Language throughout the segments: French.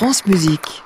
France Musique.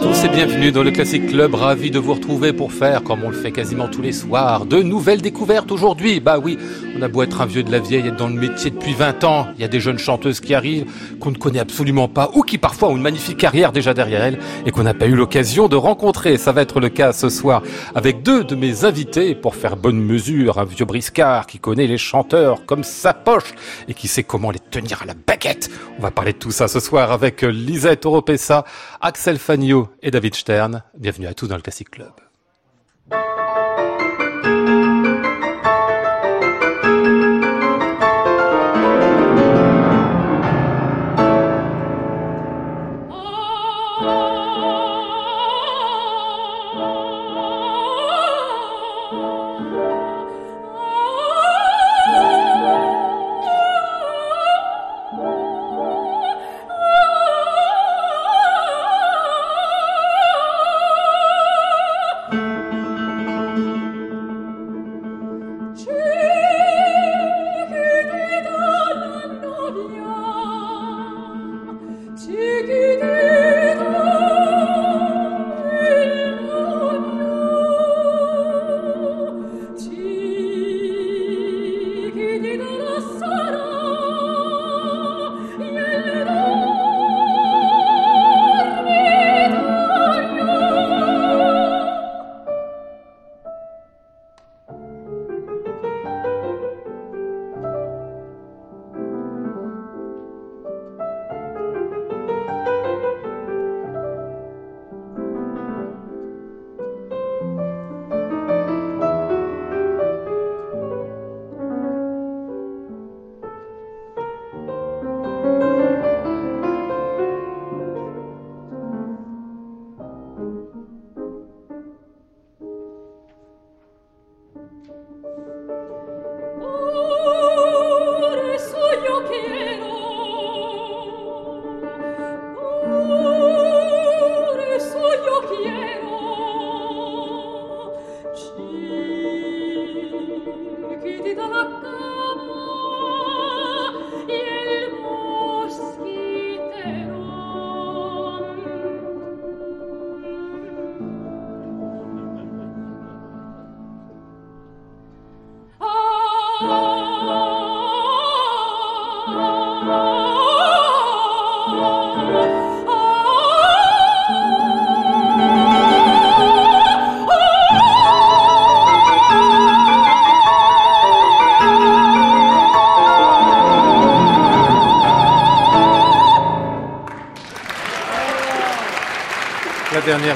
Tous et bienvenue dans le Classic Club. Ravi de vous retrouver pour faire, comme on le fait quasiment tous les soirs, de nouvelles découvertes aujourd'hui. Bah oui, on a beau être un vieux de la vieille, être dans le métier depuis 20 ans, il y a des jeunes chanteuses qui arrivent, qu'on ne connaît absolument pas, ou qui parfois ont une magnifique carrière déjà derrière elles, et qu'on n'a pas eu l'occasion de rencontrer. Ça va être le cas ce soir avec deux de mes invités pour faire bonne mesure. Un vieux briscard qui connaît les chanteurs comme sa poche et qui sait comment les tenir à la baguette. On va parler de tout ça ce soir avec Lisette Oropessa, Axel Fagno et David Stern. Bienvenue à tous dans le Classic Club.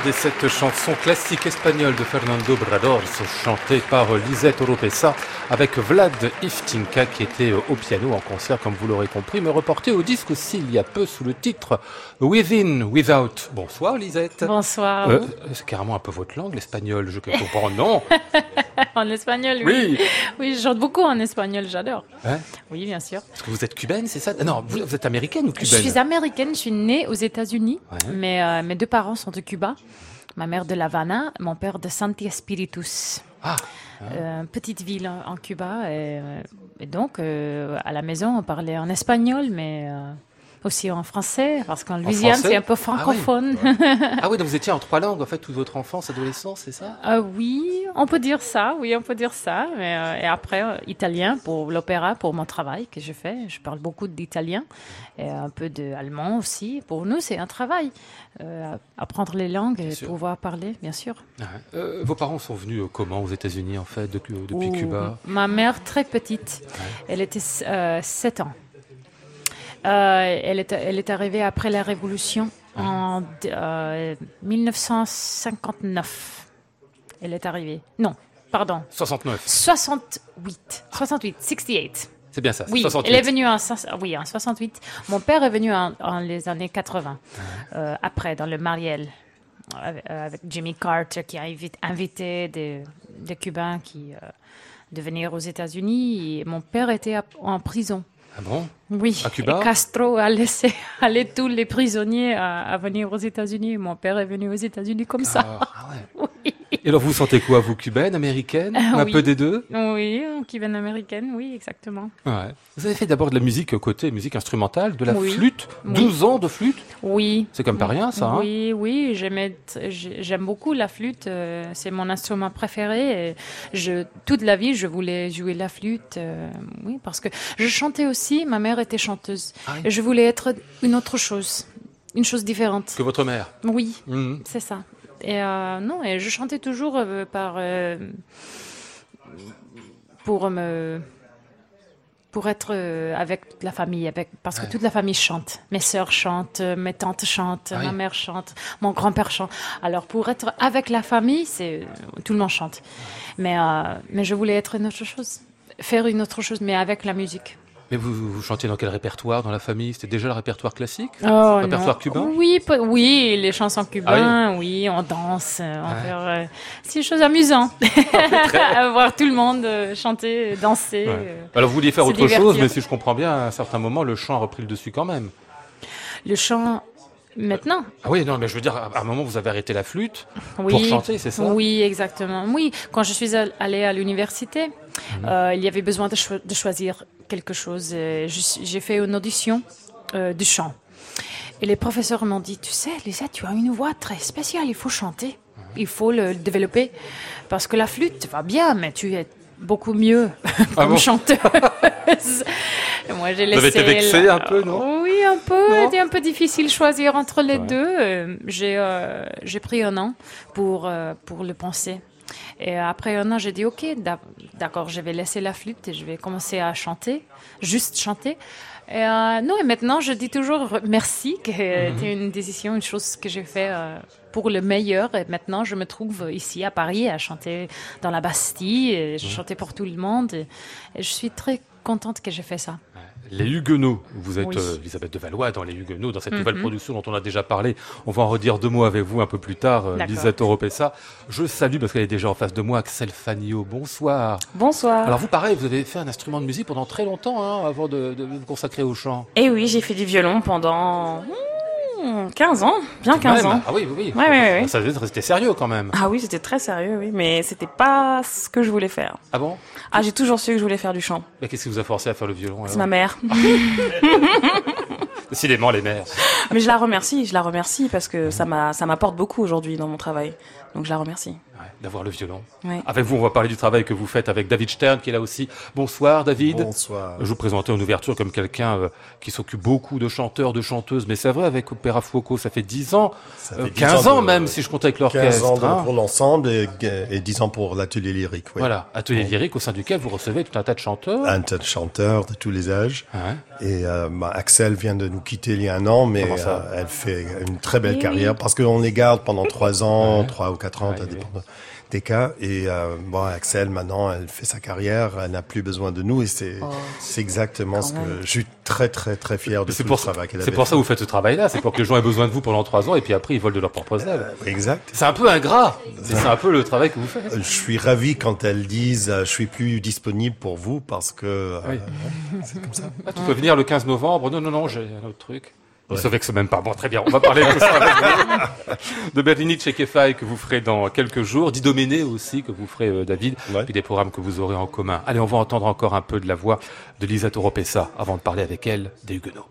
Des sept chansons classiques espagnoles de Fernando Bradors, chantées par Lisette Oropesa, avec Vlad Iftinka qui était au piano en concert, comme vous l'aurez compris, mais reporté au disque aussi il y a peu sous le titre Within, Without. Bonsoir Lisette. Bonsoir. Euh, c'est carrément un peu votre langue, l'espagnol, je comprends. Non en espagnol, oui. Oui Oui, je chante beaucoup en espagnol, j'adore. Hein Oui, bien sûr. Parce que vous êtes cubaine, c'est ça? Non, vous, vous êtes américaine ou Je cubaine suis américaine, je suis née aux États-Unis, Ouais. mais euh, mes deux parents sont de Cuba. Ma mère de La Habana, mon père de Santi Espiritus. Ah, Euh, petite ville en, Cuba. Et, euh, et donc, euh, à la maison, on parlait en espagnol, mais aussi en français, parce qu'en Louisiane, c'est un peu Ah oui. francophone. ah oui, donc vous étiez en trois langues en fait toute votre enfance, adolescence, c'est ça? Ah oui, on peut dire ça, oui, on peut dire ça. Mais, euh, et après, euh, italien pour l'opéra, pour mon travail que je fais. Je parle beaucoup d'italien et un peu d'allemand aussi. Pour nous, c'est un travail. Euh, apprendre les langues et sûr. pouvoir parler, bien sûr. Ouais. Euh, Vos parents sont venus euh, comment aux États-Unis en fait depuis, Cuba? Ma mère, très petite, elle était euh, 7 ans. Euh, elle, est, elle est arrivée après la Révolution en euh, 1959. Elle est arrivée. Non, pardon, 69. 68. 68, 68. C'est bien ça. Oui, 68. elle est venue en, oui, en 68. Mon père est venu en, en les années 80, euh, après, dans le Mariel, avec, euh, avec Jimmy Carter, qui a invité, des, des Cubains qui, euh, de venir aux États-Unis. Mon père était en prison. Ah bon Oui, À Cuba et Castro a laissé aller tous les prisonniers à, à venir aux États-Unis. Mon père est venu aux États-Unis comme ça. Ah, ah. Et alors vous vous sentez quoi, vous cubaine, américaine, Ah, un oui. peu des deux? Oui, viennent américaine, oui, exactement. Ouais. Vous avez fait d'abord de la musique côté musique instrumentale, de la Oui. flûte, Oui. 12 ans de flûte? Oui. C'est comme pas rien ça. hein? Oui, oui, j'aime beaucoup la flûte. euh, c'est mon instrument préféré. et je, toute la vie, je voulais jouer la flûte. euh, oui, parce que je chantais aussi. Ma mère était chanteuse. Ah. Et je voulais être une autre chose, une chose différente. Que votre mère? Oui, Mhm. c'est ça. Et euh, non, et je chantais toujours euh, par euh, pour me pour être avec la famille, avec parce Ouais. que toute la famille chante. Mes sœurs chantent, mes tantes chantent, Ah oui. ma mère chante, mon grand-père chante. Alors pour être avec la famille, c'est tout le monde chante. Mais euh, mais je voulais être une autre chose, faire une autre chose, mais avec la musique. Mais vous, vous chantiez dans quel répertoire dans la famille? C'était déjà le répertoire classique? Oh, Répertoire non. cubain? Oui, oui, les chansons cubaines, oui? on danse, on Ah ouais. euh, c'est des choses amusantes. à voir tout le monde euh, chanter, danser. Ouais. euh. Alors vous vouliez faire autre chose, mais si je comprends bien, à un certain moment, le chant a repris le dessus quand même. Le chant, maintenant, Ah oui, non, mais je veux dire, à un moment, vous avez arrêté la flûte oui. pour chanter, c'est ça? Oui, exactement. Oui, quand je suis al- allée à l'université, Mhm. euh, il y avait besoin de, cho- de choisir quelque chose. J'ai fait une audition euh, du chant. Et les professeurs m'ont dit, tu sais, Lisa, tu as une voix très spéciale, il faut chanter, Mhm. il faut le développer. Parce que la flûte va bien, mais tu es beaucoup mieux Ah comme bon? chanteuse. Et moi, j'ai Vous avez été vexée la- un peu, non? Oui, un peu. C'était un peu difficile de choisir entre les Ouais. deux. Euh, J'ai euh, j'ai pris un an pour, euh, pour le penser. Et après un an, j'ai dit, OK, d'ac- d'accord, je vais laisser la flûte et je vais commencer à chanter, juste chanter. Et, euh, non, et maintenant, je dis toujours merci, que c'était une décision, une chose que j'ai fait euh, pour le meilleur. Et maintenant, je me trouve ici à Paris à chanter dans la Bastille. Et je chantais pour tout le monde. Et, et je suis très contente que j'ai fait ça. Les Huguenots, vous êtes Oui. euh, Elisabeth de Valois dans Les Huguenots, dans cette Mhm. nouvelle production dont on a déjà parlé. On va en redire deux mots avec vous un peu plus tard, euh, D'accord. Lisa Toropessa. Je salue, parce qu'elle est déjà en face de moi, Axel Fanio. Bonsoir. Bonsoir. Alors vous, pareil, vous avez fait un instrument de musique pendant très longtemps, hein, avant de, de vous consacrer au chant. Et oui, j'ai fait du violon pendant hmm, 15 ans, bien 15 Même ans. Ah oui, oui, oui. Ouais, ouais, ouais. Ça devait être resté sérieux quand même. Ah oui, c'était très sérieux, oui, mais c'était pas ce que je voulais faire. Ah bon? Ah, j'ai toujours su que je voulais faire du chant. Mais qu'est-ce qui vous a forcé à faire le violon C'est ma mère. Décidément, les mères. Mais je la remercie, je la remercie parce que ça m'a, ça m'apporte beaucoup aujourd'hui dans mon travail. Donc je la remercie. D'avoir le violon. Ouais. Avec vous, on va parler du travail que vous faites avec David Stern, qui est là aussi. Bonsoir, David. Bonsoir. Je vous présentais en ouverture comme quelqu'un euh, qui s'occupe beaucoup de chanteurs, de chanteuses, mais c'est vrai, avec Opéra Fuoco, ça fait 10 ans, euh, fait 10 15 ans, de- même, si je compte avec 15 l'orchestre. ans de- hein. pour l'ensemble et, et 10 ans pour l'atelier lyrique. Oui. Voilà, atelier lyrique au sein duquel vous recevez tout un tas de chanteurs. Un tas de chanteurs de tous les âges. Ouais. Et euh, bah, Axel vient de nous quitter il y a un an, mais euh, elle fait une très belle Oui, carrière parce qu'on les garde pendant trois ans, Ouais. trois ou quatre ans, Ouais, ça oui. dépend Et euh, bon, Axel maintenant, elle fait sa carrière, elle n'a plus besoin de nous et c'est Oh, c'est exactement ce que je suis très très très fier de C'est tout pour, le ça, travail qu'elle c'est avait pour ça que vous faites ce travail-là, c'est pour que les gens aient besoin de vous pendant 3 ans et puis après ils volent de leurs propres ailes. Euh, Exact. C'est un peu ingrat, c'est c'est un peu le travail que vous faites. Je suis ravi quand elles disent euh, je suis plus disponible pour vous parce que euh, Oui. c'est comme ça. Ah, tu peux venir le 15 novembre. Non, non, non, j'ai un autre truc. Ouais. se vexent même pas. Bon, très bien. On va parler de ça avec vous. De Bernini Tchekefai que vous ferez dans quelques jours. D'Idoménée aussi que vous ferez, euh, David. Ouais. Puis des programmes que vous aurez en commun. Allez, on va entendre encore un peu de la voix de Lisa Toropessa avant de parler avec elle des Huguenots.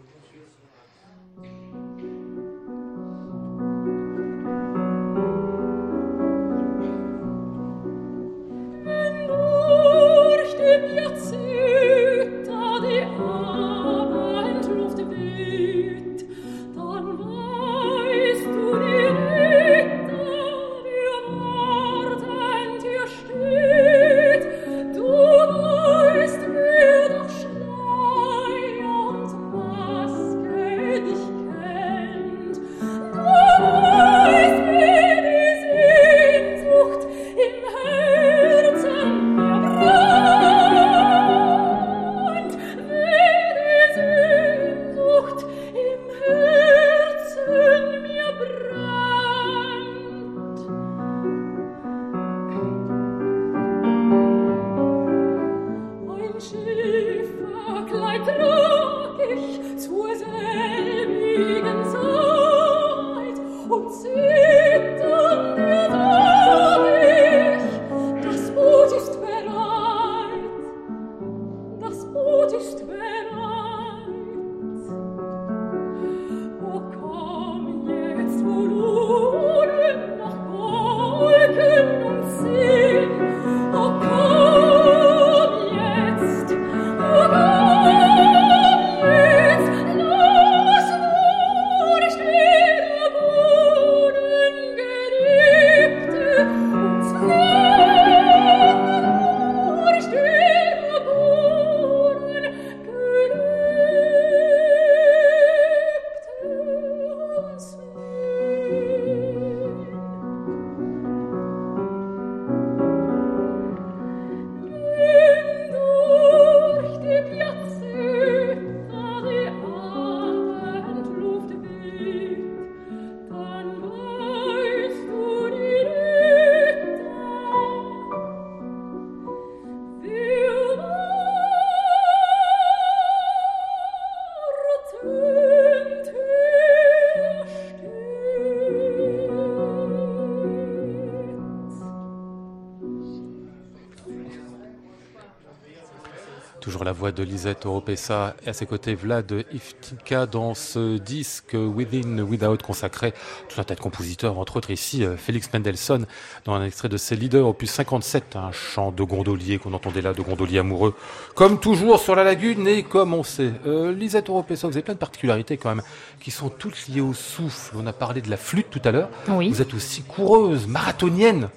Voix de Lisette Oropesa et à ses côtés Vlad Iftika dans ce disque Within Without consacré tout un tas de compositeurs, entre autres ici euh, Félix Mendelssohn dans un extrait de ses leaders opus 57, un chant de gondolier qu'on entendait là, de gondolier amoureux, comme toujours sur la lagune et comme on sait. Euh, Lisette Oropesa, vous avez plein de particularités quand même qui sont toutes liées au souffle. On a parlé de la flûte tout à l'heure. Oui. Vous êtes aussi coureuse, marathonienne.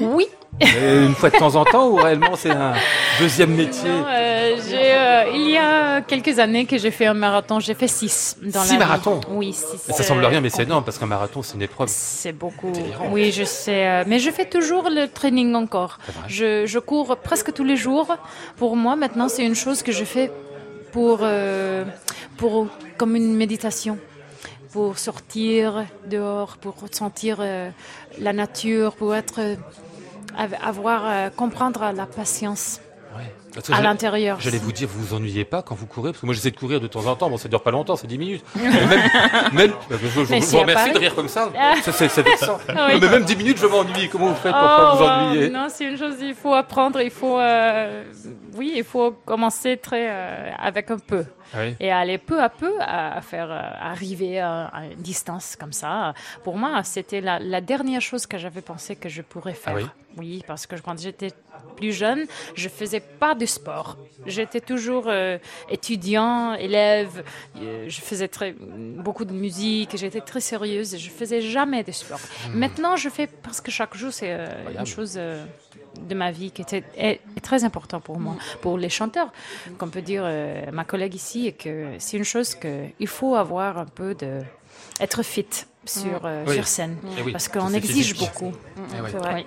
Oui. Une fois de temps en temps ou réellement c'est un deuxième métier Non, euh, euh, il y a quelques années que j'ai fait un marathon. J'ai fait six dans Six la vie. marathons Oui, six. Ça semble euh, rien, mais c'est énorme parce qu'un marathon, c'est une épreuve. C'est beaucoup. Oui, je sais. euh, Mais je fais toujours le training encore. Je, je cours presque tous les jours. Pour moi, maintenant, c'est une chose que je fais pour, euh, pour comme une méditation. Pour sortir dehors, pour ressentir euh, la nature, pour être, euh, avoir, euh, comprendre la patience Ouais. Parce que à l'intérieur. J'allais vous dire, vous vous ennuyez pas quand vous courez Parce que moi, j'essaie de courir de temps en temps. Bon, ça dure pas longtemps, c'est 10 minutes. Mais même, même, je, je- je Mais vous remercie de rire comme ça. C'est vexant. Mais même 10 minutes, je m'ennuie. Comment vous faites pour pas Oh, vous wow. ennuyer Non, c'est une chose, il faut apprendre, il faut, euh, oui, il faut commencer très euh, avec un peu oui. et aller peu à peu à, faire euh, arriver à, une distance comme ça. Pour moi, c'était la, la dernière chose que j'avais pensé que je pourrais faire. Ah oui parce que quand j'étais plus jeune, je faisais pas de sport. J'étais toujours euh, étudiant, élève. euh, je faisais très beaucoup de musique. J'étais très sérieuse. Je faisais jamais de sport. Maintenant, je fais parce que chaque jour, c'est euh, une chose de ma vie qui était est, est très important pour moi, pour les chanteurs. Comme peut dire euh, ma collègue ici, et que c'est une chose que il faut avoir un peu de être fit sur euh, Oui. sur scène, Eh oui, parce qu'on exige physique. beaucoup. Ouais. C'est vrai. Oui.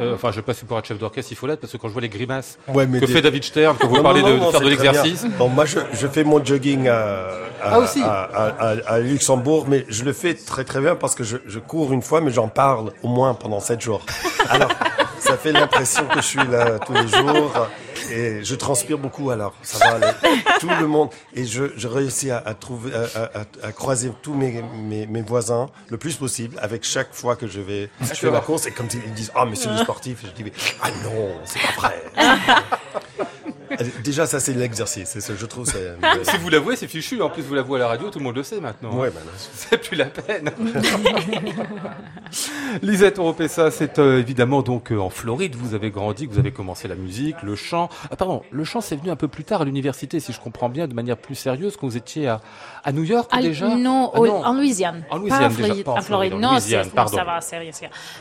Euh, enfin, je sais pas si pour être chef d'orchestre, il faut l'être, parce que quand je vois les grimaces Ouais, mais que des- fait David Stern, que vous Non, parlez non, de, non, de faire de l'exercice. Bon, moi, je, je fais mon jogging à, à, Ah, aussi à, à- à- à Luxembourg, mais je le fais très très bien parce que je, je cours une fois, mais j'en parle au moins pendant sept jours. Alors, ça fait l'impression que je suis là tous les jours et je transpire beaucoup. Alors, ça va aller. Tout le monde et je, je réussis à, à trouver, à, à- à- à croiser tous mes, mes, mes voisins le plus possible avec chaque fois que je vais. Je fais ma course et comme ils disent ah mais c'est le sportif, je dis ah non c'est pas vrai. Déjà, ça, c'est l'exercice. C'est ce- Je trouve c'est. Si vous l'avouez, c'est fichu. En plus, vous l'avouez à la radio, tout le monde le sait maintenant. Ouais, non. C'est plus la peine. Lisette Oropesa, c'est euh, évidemment donc euh, en Floride. Vous avez grandi, que vous avez commencé la musique, le chant. Ah, pardon, le chant, c'est venu un peu plus tard à l'université, si je comprends bien, de manière plus sérieuse, quand vous étiez à, à New York Ah, déjà? non, Ah, au- non. en Louisiane. En Pas Louisiane, en déjà, Floride. pas en en Floride. Non, Louisiane, c'est- non, pardon. ça va, c'est rien,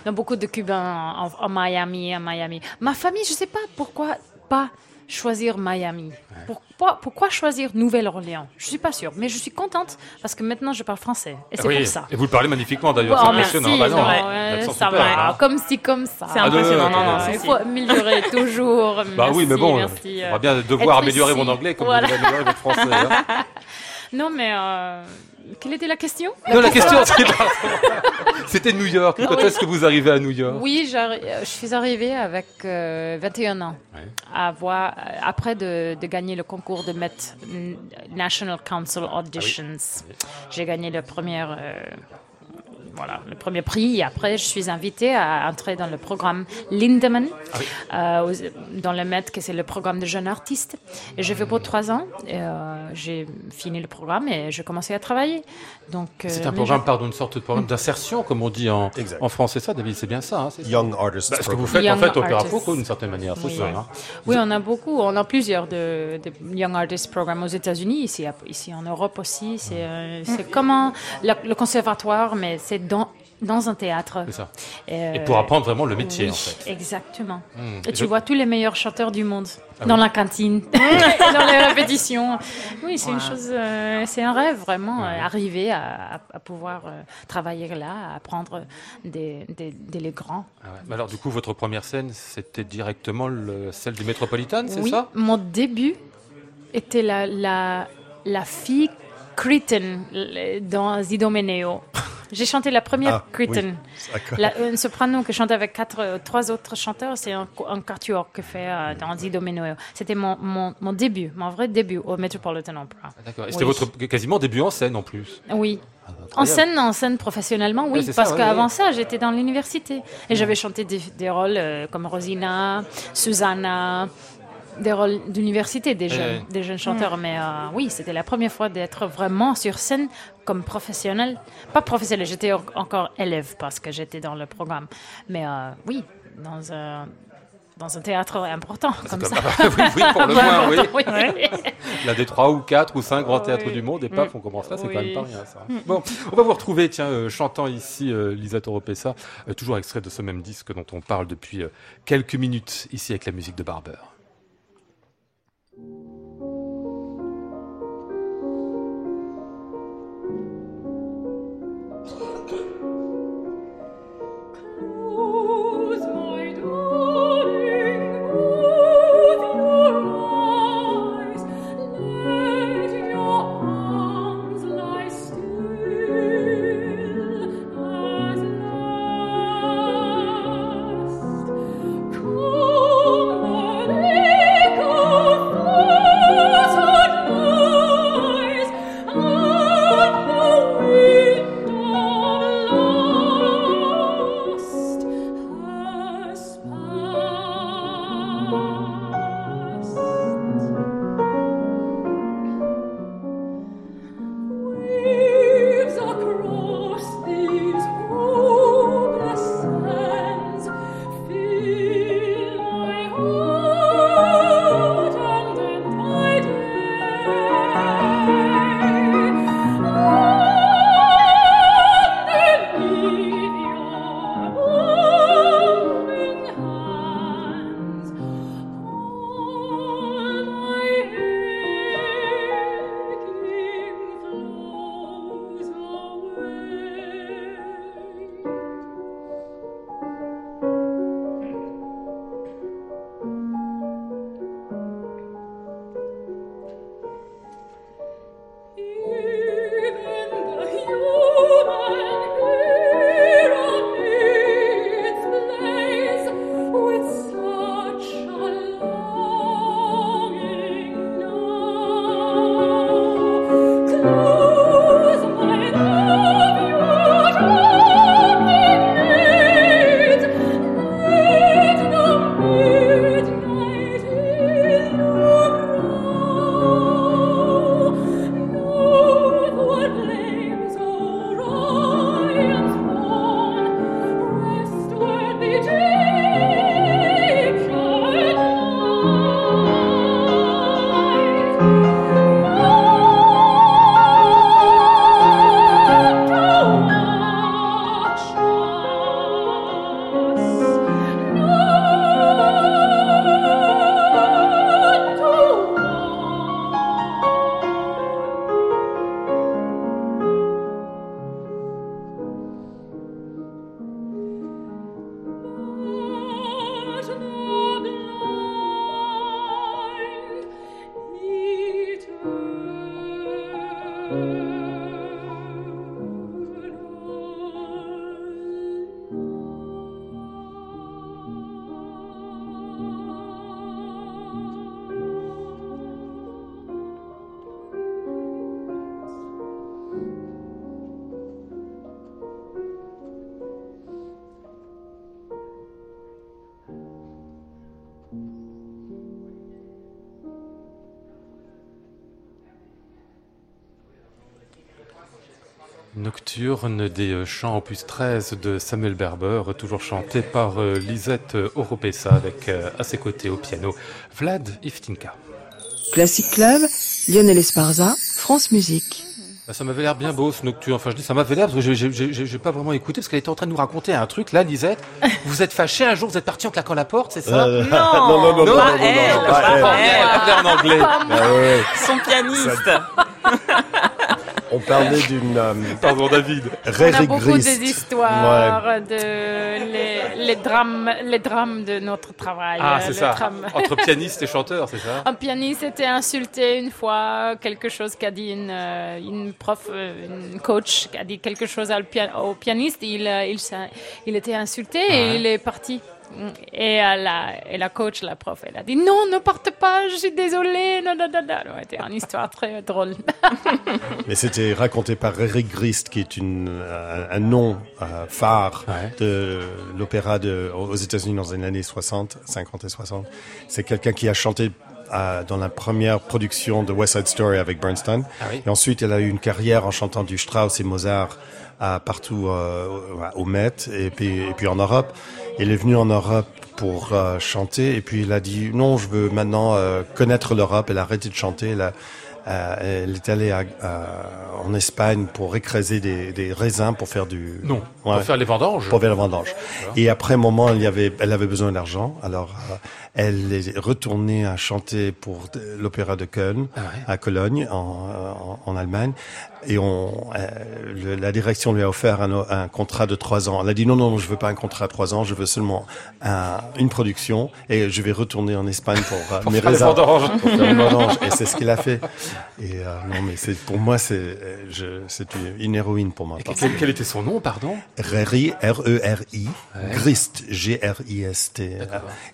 rien. Beaucoup de Cubains en, en Miami, à Miami. Ma famille, je sais pas pourquoi pas choisir Miami. Pourquoi, pourquoi choisir Nouvelle-Orléans? Je suis pas sûre, mais je suis contente parce que maintenant je parle français et c'est Ah oui, pour ça. Et vous le parlez magnifiquement d'ailleurs, Oh, c'est merci, impressionnant. Bah non, ouais, ça super, va, hein. comme si, comme ça. C'est Ah, impressionnant. non, Non, non, Il si. faut améliorer toujours. Bah oui, mais bon, merci, on euh, va bien devoir améliorer ici. mon anglais comme Voilà. vous avez amélioré votre français. hein. Non, mais euh, quelle était la question? Non, la question, c'était New York. Quand oui. est-ce que vous arrivez à New York? Oui, euh, je suis arrivée avec euh, 21 ans. Ouais. À voir, euh, après de, de gagner le concours de Met National Council Ah Auditions, j'ai gagné le premier, euh, voilà, le premier prix. Et après, je suis invitée à entrer dans le programme Lindemann, Ah euh, dans le Met, que c'est le programme de jeunes artistes. Et j'ai fait pour trois ans. Euh, j'ai fini le programme et j'ai commencé à travailler. Donc, C'est euh, un mais programme, pardon, une sorte de programme d'insertion, comme on dit en, en français. Ça, David, c'est bien ça. Hein, c'est. Young Artist. Bah, ce que vous faites, en fait, Opéra artists. Coco, d'une certaine manière, c'est Oui. ça. hein. Oui, on a beaucoup. On a plusieurs de, de Young Artist Programmes aux États-Unis, ici, ici en Europe aussi. C'est euh, c'est comme un- le, le conservatoire, mais c'est dans, dans un théâtre. C'est ça. Euh, Et pour apprendre vraiment le métier, oui, en fait. Exactement. Hmm. Et tu Je- vois tous les meilleurs chanteurs du monde Ah dans oui. la cantine, dans les répétitions. Oui, c'est une chose, euh, c'est un rêve vraiment, euh, arriver à, pouvoir euh, travailler là, à apprendre des, des, des les grands. Ah ouais. Mais alors, du coup, votre première scène, c'était directement le- celle du Metropolitan, c'est oui, ça? mon début était la, la, la fille Cretin le- dans Zidomeneo. J'ai chanté la première Ah, Cretin. oui. D'accord. La, un soprano que chante avec quatre, euh, trois autres chanteurs, c'est un, un quatuor que fait euh, Zidomeneo. C'était mon, mon, mon début, mon vrai début au Metropolitan Opera. Ah, D'accord. Et c'était Oui. votre quasiment début en scène, en plus. Oui. Ah, En scène, en scène professionnellement, oui, Ouais, c'est ça, parce ouais, qu'avant ouais. ça, j'étais dans l'université et j'avais chanté des, des rôles euh, comme Rosina, Susanna, des rôles d'université des jeunes, des jeunes chanteurs. Mais euh, oui, c'était la première fois d'être vraiment sur scène comme professionnel. Pas professionnel, j'étais en- encore élève parce que j'étais dans le programme. Mais euh, oui, dans un, dans un théâtre important comme ça. oui, oui, pour le moins, oui. Oui. L'un des trois ou quatre ou cinq grands Oui. théâtres du monde, et paf, Mm. on commence là, c'est Oui. quand même pas rien, ça. Bon, on va vous retrouver, tiens, euh, chantant ici euh, Lisa Toropessa, euh, toujours extrait de ce même disque dont on parle depuis euh, quelques minutes, ici avec la musique de Barber. Nocturne des chants opus 13 de Samuel Berber, toujours chanté par euh, Lisette euh, Oropesa avec euh, à ses côtés au piano Vlad Iftinka. Classic Club, Lionel Esparza, France Musique. Bah, Ça m'avait l'air bien beau ce nocturne. Enfin, je dis ça m'avait l'air parce que j'ai- pas vraiment écouté parce qu'elle était en train de nous raconter un truc là, Lisette. Vous êtes fâché un jour, vous êtes parti en claquant la porte, c'est ça Euh, Non, non, non, non, non, pas non, non, elle, non, pas pas elle. elle. Elle parlait en anglais. Ah ouais, Son pianiste. On parlait d'une euh, Pardon, David. On a beaucoup des histoires, de les, les drames, les drames de notre travail. Ah, c'est ça. Entre pianiste et chanteur, c'est ça Un pianiste était insulté une fois, quelque chose qu'a dit une, euh, une prof, euh, une coach, qui a dit quelque chose au, pia- au pianiste. Il, euh, il, était insulté Ouais. et il est parti. Et euh, la, et la coach, la prof, elle a dit non, ne partez pas, je suis désolée. Non, non, non, non. C'était une histoire très drôle. Mais c'était raconté par Eric Grist, qui est une, un, un nom euh, phare Ouais. de l'opéra de, aux États-Unis dans les années 60, 50 et 60. C'est quelqu'un qui a chanté euh, dans la première production de West Side Story avec Bernstein. Ah oui. Et ensuite, elle a eu une carrière en chantant du Strauss et Mozart euh, partout euh, au- au Met et puis, et puis en Europe. Elle est venue en Europe pour euh, chanter et puis elle a dit non, je veux maintenant euh, connaître l'Europe. Elle a arrêté de chanter. Elle, a- euh, elle est allée à- à- en Espagne pour écraser des, des raisins pour faire du Non, Ouais. pour faire les vendanges. pour faire la vendange. Et après un moment, elle, y avait, elle avait besoin d'argent. Alors, euh, elle est retournée à chanter pour de- l'opéra de Köln, Ah ouais. à Cologne, en, en, en Allemagne. Et on, euh, le- la direction lui a offert un, un contrat de trois ans. Elle a dit non, non, je veux pas un contrat de trois ans, je veux seulement un- une production et je vais retourner en Espagne pour, euh, Pour mes faire raisins. Pour faire les vendanges. Et c'est ce qu'il a fait. Et euh, non, mais c'est pour moi, c'est je- c'est une, une héroïne pour moi. Et quel, quel était son nom, pardon? Reri, R-E-R-I, Ouais. Grist, G-R-I-S-T.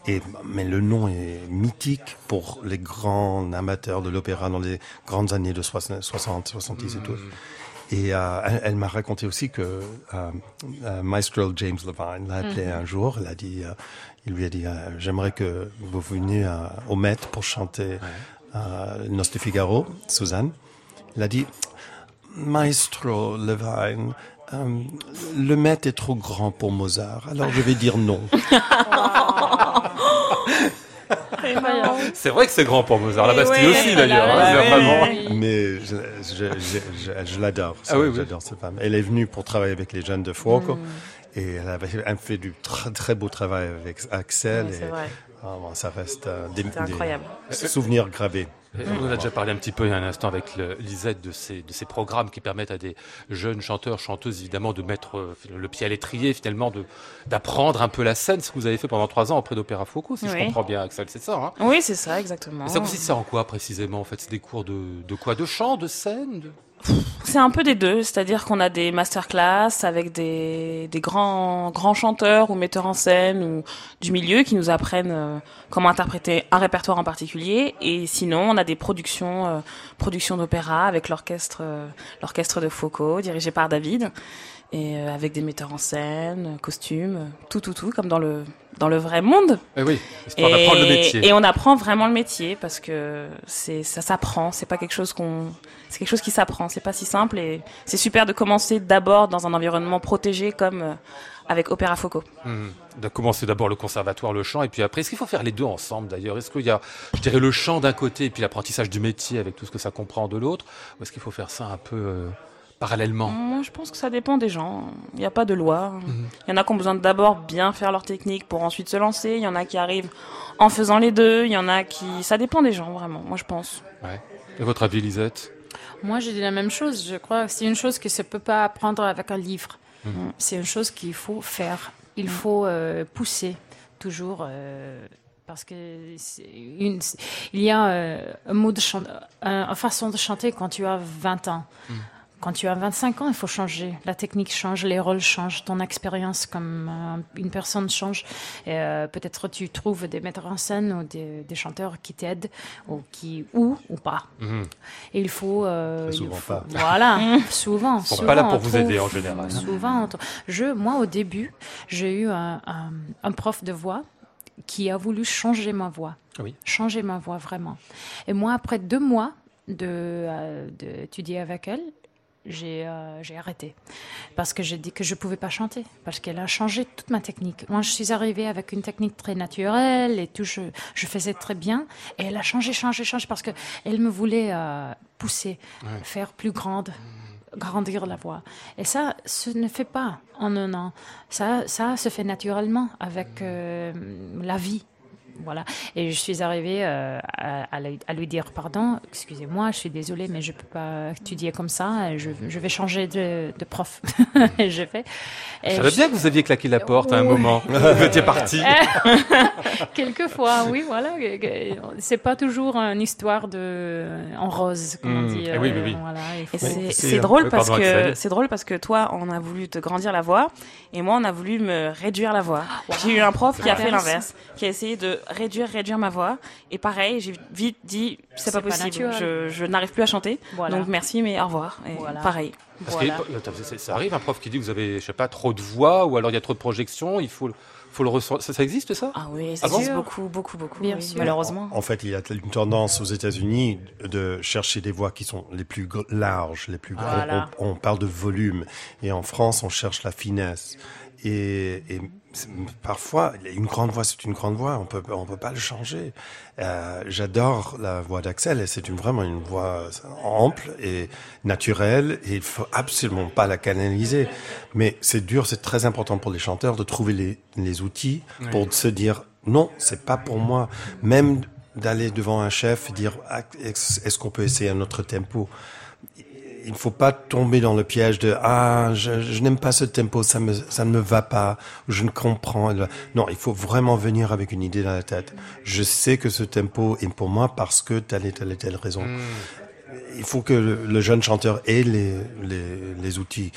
Et, mais le nom est mythique pour les grands amateurs de l'opéra dans les grandes années de 60, 60 70 et tout. Et euh, elle, elle m'a raconté aussi que euh, euh, Maestro James Levine l'a appelé un jour. Il a dit, euh, il lui a dit, euh, j'aimerais que vous veniez euh, au Met pour chanter euh, Nos de Figaro, Suzanne. Il a dit, Maestro Levine, euh, le Met est trop grand pour Mozart, alors je vais dire non. C'est vrai que c'est grand pour Mozart. La Bastille ouais, aussi, d'ailleurs. hein, oui. Mais je, je, je, je, je l'adore. Ah oui, oui. J'adore cette femme. Elle est venue pour travailler avec les jeunes de Fuoco. Et elle avait elle fait du très, très beau travail avec Axel. Ouais, c'est et, vrai. ah, bon, ça reste euh, des, C'est incroyable. des souvenirs gravés. On en a déjà parlé un petit peu il y a un instant avec Lisette de ces, de ces programmes qui permettent à des jeunes chanteurs, chanteuses évidemment de mettre euh, le pied à l'étrier finalement, de d'apprendre un peu la scène, ce que vous avez fait pendant trois ans auprès d'Opéra Foucault, si je comprends bien Axel, c'est ça. Hein? Oui, c'est ça, exactement. Et ça consiste en quoi précisément? En fait C'est des cours de, de quoi? De chant, de scène? De... C'est un peu des deux, c'est-à-dire qu'on a des masterclass avec des, des grands, grands chanteurs ou metteurs en scène ou du milieu qui nous apprennent euh, comment interpréter un répertoire en particulier. Et sinon, on a des productions, euh, productions d'opéra avec l'orchestre, euh, l'orchestre de Foucault, dirigé par David, et euh, avec des metteurs en scène, costumes, tout, tout, tout, comme dans le, dans le vrai monde. Eh oui, histoire d'apprendre le Et, métier. et on apprend vraiment le métier parce que c'est ça s'apprend. C'est pas quelque chose qu'on, c'est quelque chose qui s'apprend. C'est pas si simple et c'est super de commencer d'abord dans un environnement protégé comme euh, avec Opéra Foco. Hmm. De commencer d'abord le conservatoire, le chant, et puis après, est-ce qu'il faut faire les deux ensemble d'ailleurs? Est-ce qu'il y a, je dirais, le chant d'un côté et puis l'apprentissage du métier avec tout ce que ça comprend de l'autre? Ou est-ce qu'il faut faire ça un peu euh, parallèlement Moi, je pense que ça dépend des gens. Il n'y a pas de loi. Mhm. Il y en a qui ont besoin de d'abord bien faire leur technique pour ensuite se lancer. Il y en a qui arrivent en faisant les deux. Il y en a qui, ça dépend des gens vraiment. Moi, je pense. Ouais. Et votre avis, Lisette? Moi, je dis la même chose. Je crois que c'est une chose qui ne se peut pas apprendre avec un livre. Mhm. C'est une chose qu'il faut faire. Il faut euh, pousser toujours. euh, parce que une, il y a euh, un mot de chan- un- une façon de chanter quand tu as 20 ans. Quand tu as 25 ans, il faut changer. La technique change, les rôles changent, ton expérience comme euh, une personne change. Et, euh, Peut-être tu trouves des metteurs en scène ou des, des chanteurs qui t'aident ou qui ou ou pas. Mhm. Et il faut. euh, il souvent faut- pas. Voilà, souvent. sont souvent, pas là pour vous trouve- aider, en général. Souvent, on trouve- je, moi, au début, j'ai eu un, un- un prof de voix qui a voulu changer ma voix. Oui. Changer ma voix, vraiment. Et moi, après deux mois de, euh, d'étudier avec elle, j'ai euh, j'ai arrêté parce que j'ai dit que je pouvais pas chanter parce qu'elle a changé toute ma technique. Moi, je suis arrivée avec une technique très naturelle et tout, je, je faisais très bien et elle a changé, changé, changé parce que elle me voulait euh, pousser, faire plus grande, grandir la voix. Et ça, ce ne fait pas en un an. Ça, ça se fait naturellement avec euh, la vie. Voilà. Et je suis arrivée euh, à, à lui- dire pardon, excusez-moi, je suis désolée, mais je peux pas étudier comme ça. et Je, je vais changer de, de prof. je fais. Je Et savais je- bien que vous aviez claqué la porte à un moment. Vous étiez parti. Quelquefois, oui, voilà. C'est pas toujours une histoire de en rose, comme on Mm. dit. Eh oui, oui, euh, oui. Voilà, Et faut- c'est, euh, drôle oui, parce que c'est drôle parce que toi, on a voulu te grandir la voix et moi, on a voulu me réduire la voix. J'ai eu un prof qui a fait Inverse. l'inverse, qui a essayé de réduire, réduire ma voix. Et pareil, j'ai vite dit, c'est pas pas possible. naturel. je je n'arrive plus à chanter. Voilà. Donc merci, mais au revoir. Et Voilà. pareil. Parce Voilà. que, ça- ça arrive, un prof qui dit que vous avez, je sais pas, trop de voix, ou alors il y a trop de projections, il faut, le- faut le ressentir. Ça, ça existe, ça? Ah oui, Ah c'est bon? beaucoup, beaucoup, beaucoup. Bien oui, sûr. Malheureusement. En fait, il y a une tendance aux États-Unis de chercher des voix qui sont les plus larges, les plus grands. Voilà. On, on parle de volume. Et en France, on cherche la finesse. Et, parfois, une grande voix, c'est une grande voix. On peut, on peut pas le changer. Euh, J'adore la voix d'Axel. et C'est une, vraiment une voix ample et naturelle. Et il faut absolument pas la canaliser. Mais c'est dur, c'est très important pour les chanteurs de trouver les, les outils pour se dire non, c'est pas pour moi. Même d'aller devant un chef et dire Ah, est-ce qu'on peut essayer un autre tempo? Il ne faut pas tomber dans le piège de ah je, n'aime pas ce tempo ça me ça ne me va pas je ne comprends non il faut vraiment venir avec une idée dans la tête. Je sais que ce tempo est pour moi parce que telle et telle et telle raison il faut que le, le jeune chanteur ait les, les, les outils.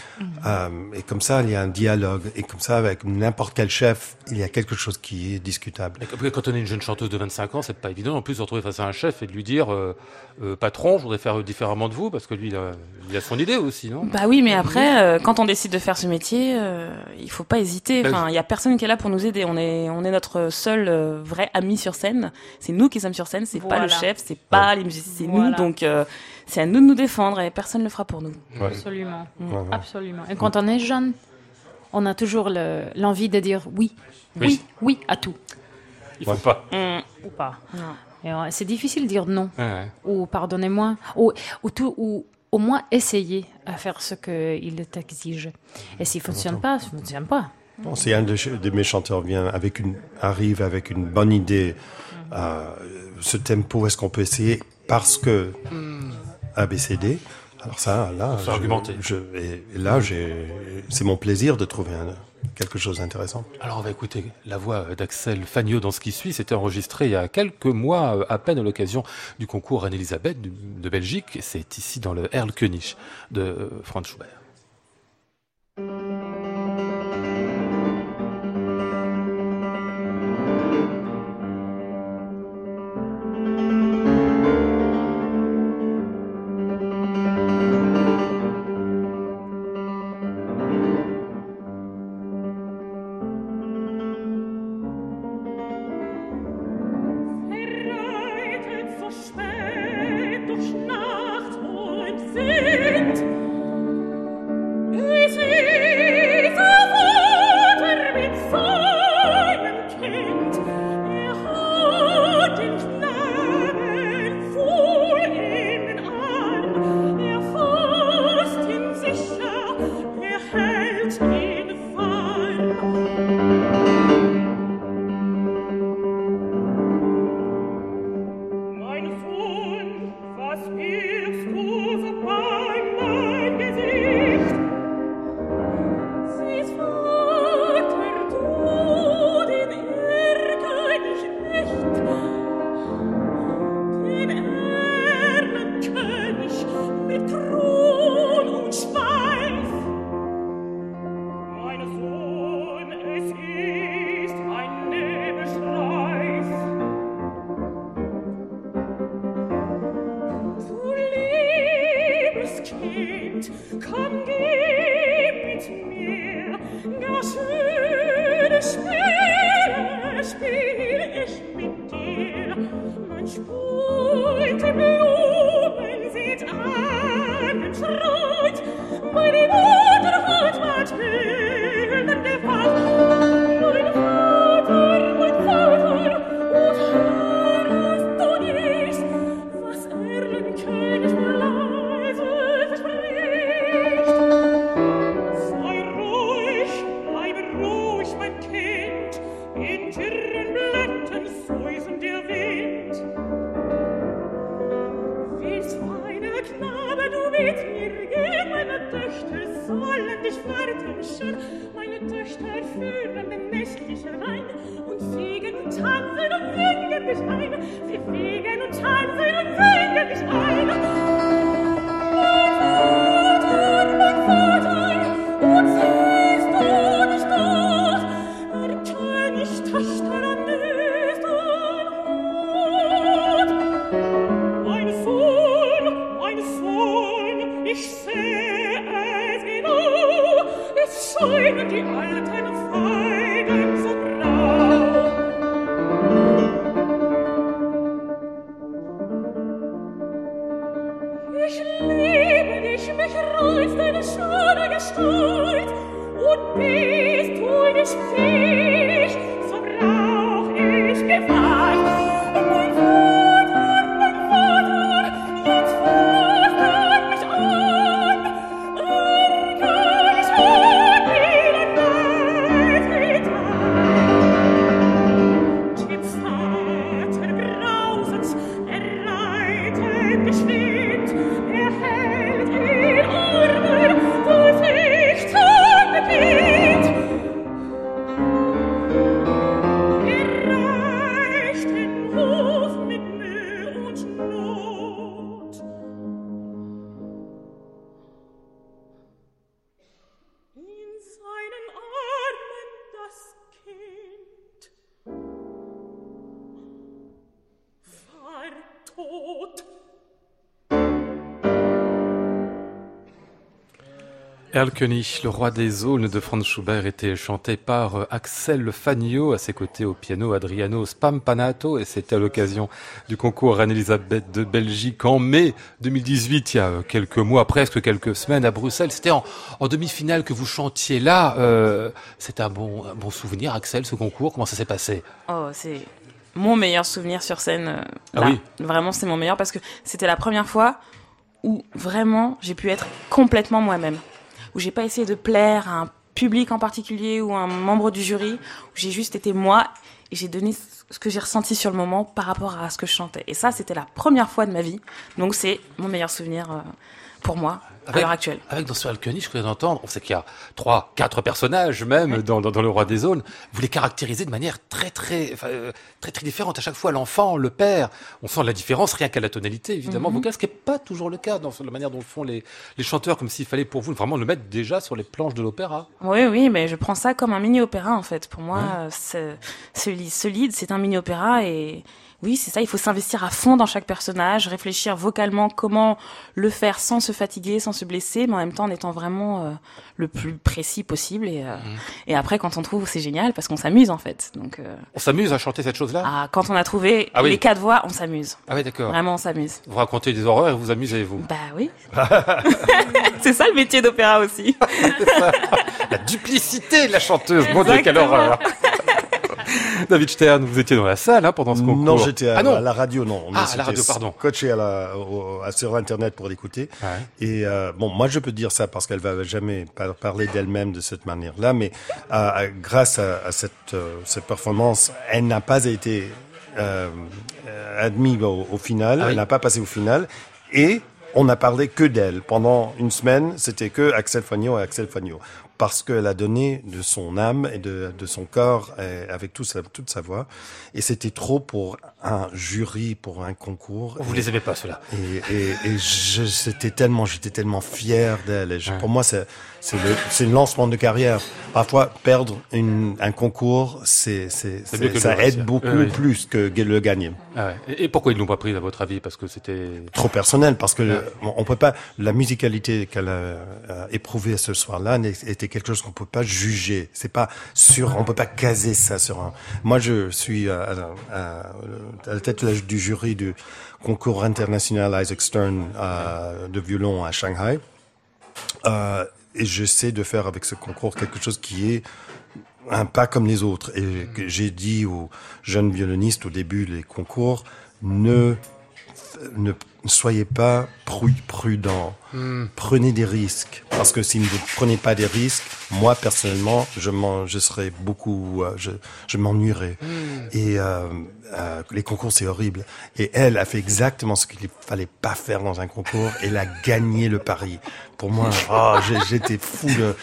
Euh, et comme ça, il y a un dialogue. Et comme ça, avec n'importe quel chef, il y a quelque chose qui est discutable. Et Quand on est une jeune chanteuse de 25 ans, c'est pas évident en plus de se retrouver face à un chef et de lui dire euh, euh, patron, je voudrais faire différemment de vous parce que lui, il a, il a son idée aussi, non? Bah oui, mais après, euh, quand on décide de faire ce métier, euh, il faut pas hésiter. Bah Enfin, il y a personne qui est là pour nous aider. On est, on est notre seul euh, vrai ami sur scène. C'est nous qui sommes sur scène. C'est pas le chef, c'est pas les musiciens, c'est Voilà. nous. Donc, euh, c'est à nous de nous défendre et personne ne le fera pour nous. Ouais. Absolument. Ouais. Absolument. Et quand on est jeune, on a toujours le- l'envie de dire oui, oui, Oui. oui, à tout, Il faut pas. Hum, ou pas. c'est difficile de dire non, Ouais, ouais. ou pardonnez-moi, ou, ou, tout, ou au moins essayer à faire ce qu'il t'exige. Et s'il ne fonctionne pas, ça ne fonctionne pas. Bon, si un de, de mes chanteurs vient avec une, arrive avec une bonne idée, euh, ce tempo, est-ce qu'on peut essayer parce que ABCD Alors ça, là, je- argumenter. je- et, et là, c'est mon plaisir de trouver un- quelque chose d'intéressant. Alors on va écouter la voix d'Axel Fagneux dans ce qui suit. C'était enregistré il y a quelques mois euh, à peine à l'occasion du concours Anne-Elisabeth de, de Belgique. C'est ici dans le Erlkönig de euh, Franz Schubert. ich liebe dich, mich reizt deine schöne Gestalt und bist du in Erlkönig, le roi des aulnes de Franz Schubert, était chanté par euh, Axel Fagnot, à ses côtés au piano Adriano Spampanato, et c'était à l'occasion du concours Reine-Elisabeth de Belgique en mai 2018, il y a euh, quelques mois, presque quelques semaines à Bruxelles. C'était en, en demi-finale que vous chantiez là. Euh, c'est un bon, un bon souvenir, Axel, ce concours. Comment ça s'est passé? Oh, c'est mon meilleur souvenir sur scène. euh, Ah là. oui. Vraiment, c'est mon meilleur parce que c'était la première fois où vraiment j'ai pu être complètement moi-même. Où j'ai pas essayé de plaire à un public en particulier ou à un membre du jury. Où j'ai juste été moi et j'ai donné ce que j'ai ressenti sur le moment par rapport à ce que je chantais. Et ça, c'était la première fois de ma vie. Donc c'est mon meilleur souvenir euh, pour moi à Avec- l'heure actuelle. Avec dans ce Erlkönig, je voulais entendre, on sait qu'il y a trois, quatre personnages même dans, dans, dans Le Roi des Aulnes. Vous les caractérisez de manière très, très, euh, très, très différente à chaque fois. L'enfant, le père, on sent la différence rien qu'à la tonalité, évidemment, Mhm. vocale, ce qui n'est pas toujours le cas dans la manière dont le font les, les chanteurs, comme s'il fallait pour vous vraiment le mettre déjà sur les planches de l'opéra. Oui, oui, mais je prends ça comme un mini-opéra en fait. Pour moi, ce, ce, ce lead, c'est un mini-opéra et oui, c'est ça, il faut s'investir à fond dans chaque personnage, réfléchir vocalement comment le faire sans se fatiguer, sans se blesser, mais en même temps en étant vraiment euh, le plus précis possible. Et, euh, et après, quand on trouve, c'est génial parce qu'on s'amuse en fait. Donc, euh, On s'amuse à chanter cette chose-là? Ah, quand on a trouvé Ah oui. les quatre voix, on s'amuse. Ah oui, d'accord. Vraiment, on s'amuse. Vous racontez des horreurs et vous amusez, vous? Bah oui. c'est ça le métier d'opéra aussi. La duplicité de la chanteuse, mon Dieu, quelle horreur David Stern, vous étiez dans la salle hein, pendant ce concours Non, j'étais à, Ah à la radio, non. Ah, à la c'était radio, pardon. Coaché à la, au- à- sur Internet pour l'écouter. Ouais. Et euh, bon, moi, je peux dire ça parce qu'elle va jamais par- parler d'elle-même de cette manière-là, mais euh, euh, grâce à, à cette, euh, cette performance, elle n'a pas été admise au, au final, Ah oui. elle n'a pas passé au final, et on n'a parlé que d'elle. Pendant une semaine, c'était que Axel Fagnon et Axel Fagnon. Parce qu'elle a donné de son âme et de, son corps avec toute sa voix. Et c'était trop pour un jury, pour un concours. Vous les aimez pas, ceux-là Et, et, et je, c'était tellement, j'étais tellement fier d'elle. Et Ouais. Pour moi, c'est, c'est le, c'est le lancement de carrière. Parfois, perdre une, un concours, c'est, c'est, ça aide beaucoup oui. plus que le gagner. Ah ouais. et, et pourquoi ils l'ont pas prise, à votre avis? Parce que c'était... Trop personnel, parce que Ouais. on on peut pas, la musicalité qu'elle a, euh, éprouvée ce soir-là était quelque chose qu'on peut pas juger. C'est pas sur, on peut pas caser ça sur un. Moi, je suis à, à- à- à la tête du jury du concours international Isaac Stern euh, de violon à Shanghai. Euh, et j'essaie de faire avec ce concours quelque chose qui est un pas comme les autres. Et j'ai dit aux jeunes violonistes au début des concours, ne, ne soyez pas pru- prudents. Prenez des risques. Parce que si vous ne prenez pas des risques, moi personnellement, je, m'en, je serais beaucoup, euh, je, je m'ennuierais. Et euh, euh, les concours, c'est horrible. Et elle a fait exactement ce qu'il fallait pas faire dans un concours. Elle a gagné le pari. Pour moi, oh, j'ai- j'étais fou de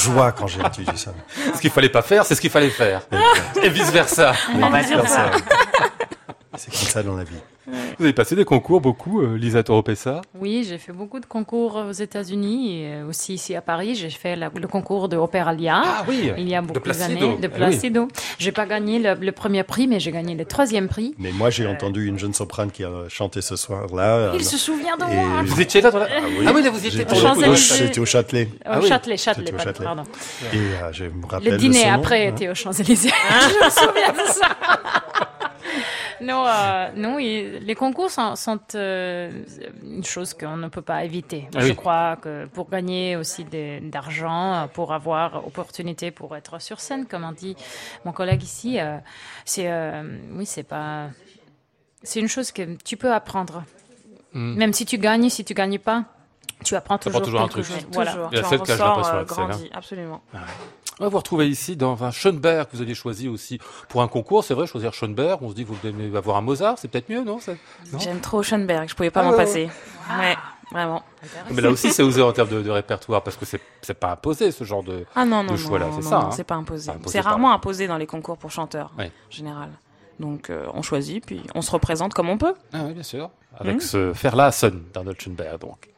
joie quand j'ai entendu ça. Ce qu'il fallait pas faire, c'est ce qu'il fallait faire. et vice-versa. On va dire ça. C'est comme ça dans la vie. Vous avez passé des concours beaucoup, euh, Lisa Toropessa Oui, j'ai fait beaucoup de concours aux États-Unis et euh, aussi ici à Paris. J'ai fait la- le concours de Opéra Lia. Ah oui Il y a beaucoup d'années de Ah oui. Placido. J'ai pas gagné le, le premier prix, mais j'ai gagné le troisième prix. Mais moi, j'ai entendu une jeune soprane qui a chanté ce soir-là. Il se souvient de moi. Vous étiez là la... Ah oui. Ah oui, là, vous étiez. Champs-Élysées. J'étais au Châtelet. Au Ah oui. Châtelet, Châtelet, au Châtelet. pardon. Et euh, je me rappelle Le dîner après hein. était aux Champs-Élysées. je me souviens de ça. Non, euh, non les concours sont, sont euh, une chose qu'on ne peut pas éviter. Ah Je oui. crois que pour gagner aussi d'argent, pour avoir opportunité pour être sur scène, comme on dit mon collègue ici, euh, c'est euh, oui, c'est pas, c'est une chose que tu peux apprendre. Mm. Même si tu gagnes, si tu gagnes pas, tu apprends toujours, toujours un quelque truc. chose. Voilà. Toujours. Il y a Tu en ressors, l'impression euh, d'être celle-là. On va vous retrouver ici dans un Schoenberg que vous aviez choisi aussi pour un concours. C'est vrai, choisir Schoenberg, on se dit que vous devez avoir un Mozart, c'est peut-être mieux, non, J'aime trop Schoenberg, je pouvais pas Ah m'en passer. Ouais, vraiment. Mais là aussi, c'est osé en termes de, de répertoire parce que c'est c'est pas imposé ce genre de. Ah non, non, de choix-là, c'est ça, non, hein? c'est pas imposé. C'est rarement imposé dans les concours pour chanteurs, Ouais. en général. Donc euh, on choisit, puis on se représente comme on peut. Ah oui, bien sûr. Avec Mm. ce Verlassen d'Arnold Schoenberg, donc.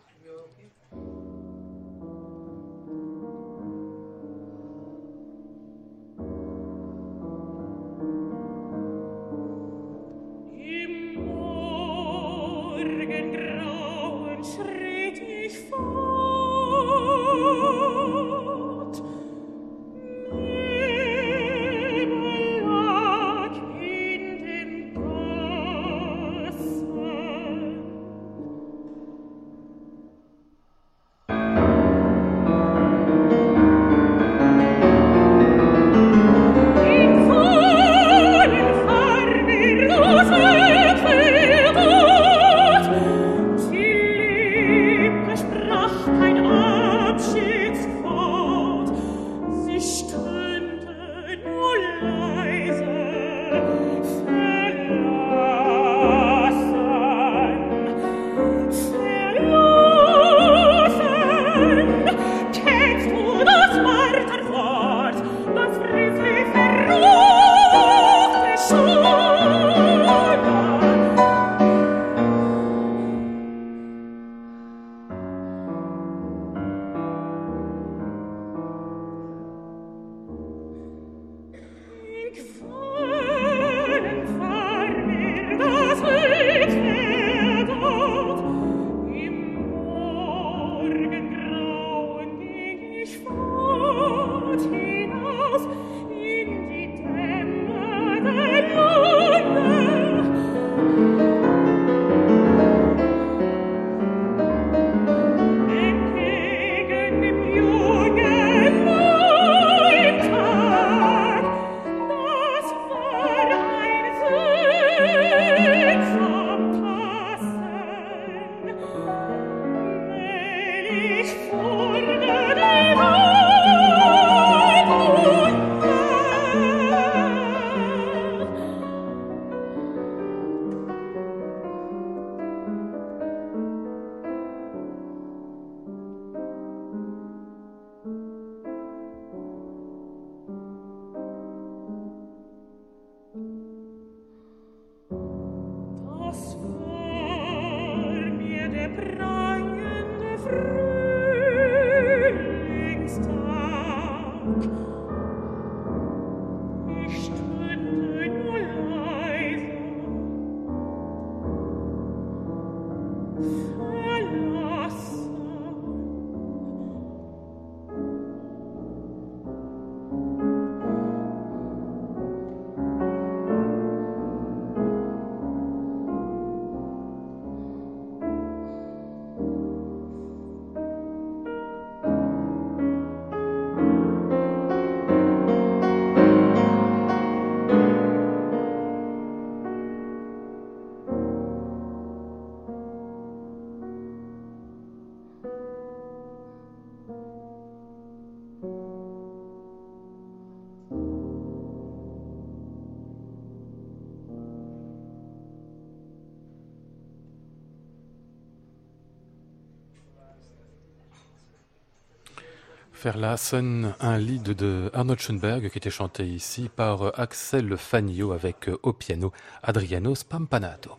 Verlassen, un lead de Arnold Schoenberg qui était chanté ici par euh, Axel Fagnot avec euh, au piano Adriano Spampanato.